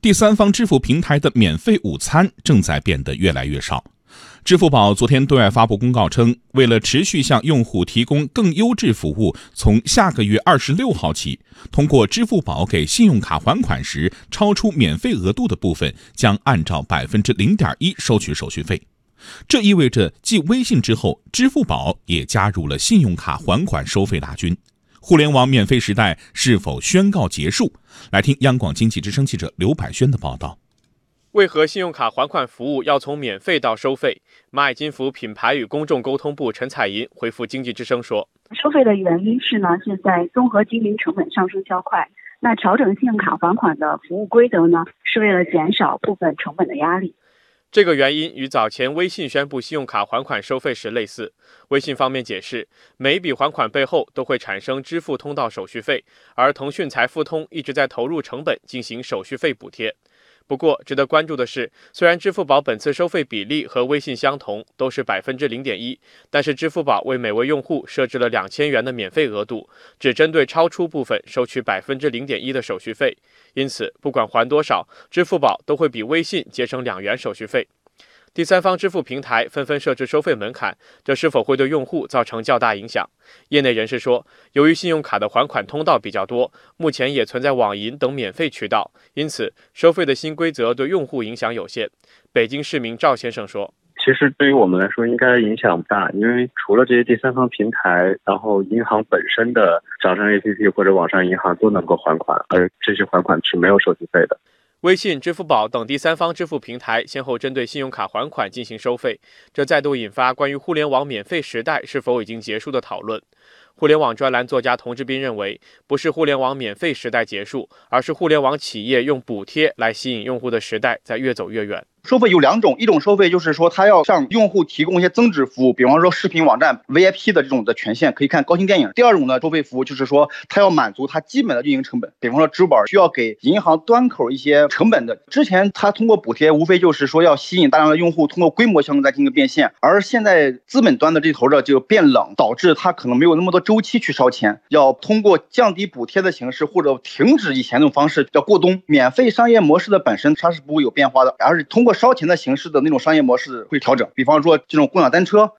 第三方支付平台的免费午餐正在变得越来越少。支付宝昨天对外发布公告称，为了持续向用户提供更优质服务，从下个月二十六号起，通过支付宝给信用卡还款时超出免费额度的部分，将按照百分之零点一收取手续费。这意味着，继微信之后，支付宝也加入了信用卡还款收费大军。互联网免费时代是否宣告结束？来听央广经济之声记者刘百轩的报道。为何信用卡还款服务要从免费到收费？蚂蚁金服品牌与公众沟通部陈彩银回复经济之声说：“收费的原因是呢，是在综合经营成本上升较快。那调整信用卡还款的服务规则呢，是为了减少部分成本的压力。”这个原因与早前微信宣布信用卡还款收费时类似。微信方面解释，每笔还款背后都会产生支付通道手续费，而腾讯财付通一直在投入成本进行手续费补贴。不过，值得关注的是，虽然支付宝本次收费比例和微信相同，都是百分之零点一，但是支付宝为每位用户设置了两千元的免费额度，只针对超出部分收取百分之零点一的手续费。因此，不管还多少，支付宝都会比微信节省两元手续费。第三方支付平台纷纷设置收费门槛，这是否会对用户造成较大影响？业内人士说，由于信用卡的还款通道比较多，目前也存在网银等免费渠道，因此收费的新规则对用户影响有限。北京市民赵先生说：“其实对于我们来说，应该影响不大，因为除了这些第三方平台，然后银行本身的掌上 APP 或者网上银行都能够还款，而这些还款是没有手续费的。”微信、支付宝等第三方支付平台先后针对信用卡还款进行收费，这再度引发关于互联网免费时代是否已经结束的讨论。互联网专栏作家童志斌认为，不是互联网免费时代结束，而是互联网企业用补贴来吸引用户的时代在越走越远。收费有两种，一种收费就是说他要向用户提供一些增值服务，比方说视频网站 VIP 的这种的权限，可以看高清电影。第二种呢，收费服务就是说他要满足他基本的运营成本，比方说支付宝需要给银行端口一些成本的。之前他通过补贴，无非就是说要吸引大量的用户，通过规模效应再进行变现。而现在资本端的这头的就变冷，导致他可能没有那么多周期去烧钱，要通过降低补贴的形式，或者停止以前那种方式，叫过冬。免费商业模式的本身它是不会有变化的，而是通过烧钱的形式的那种商业模式会调整，比方说这种共享单车。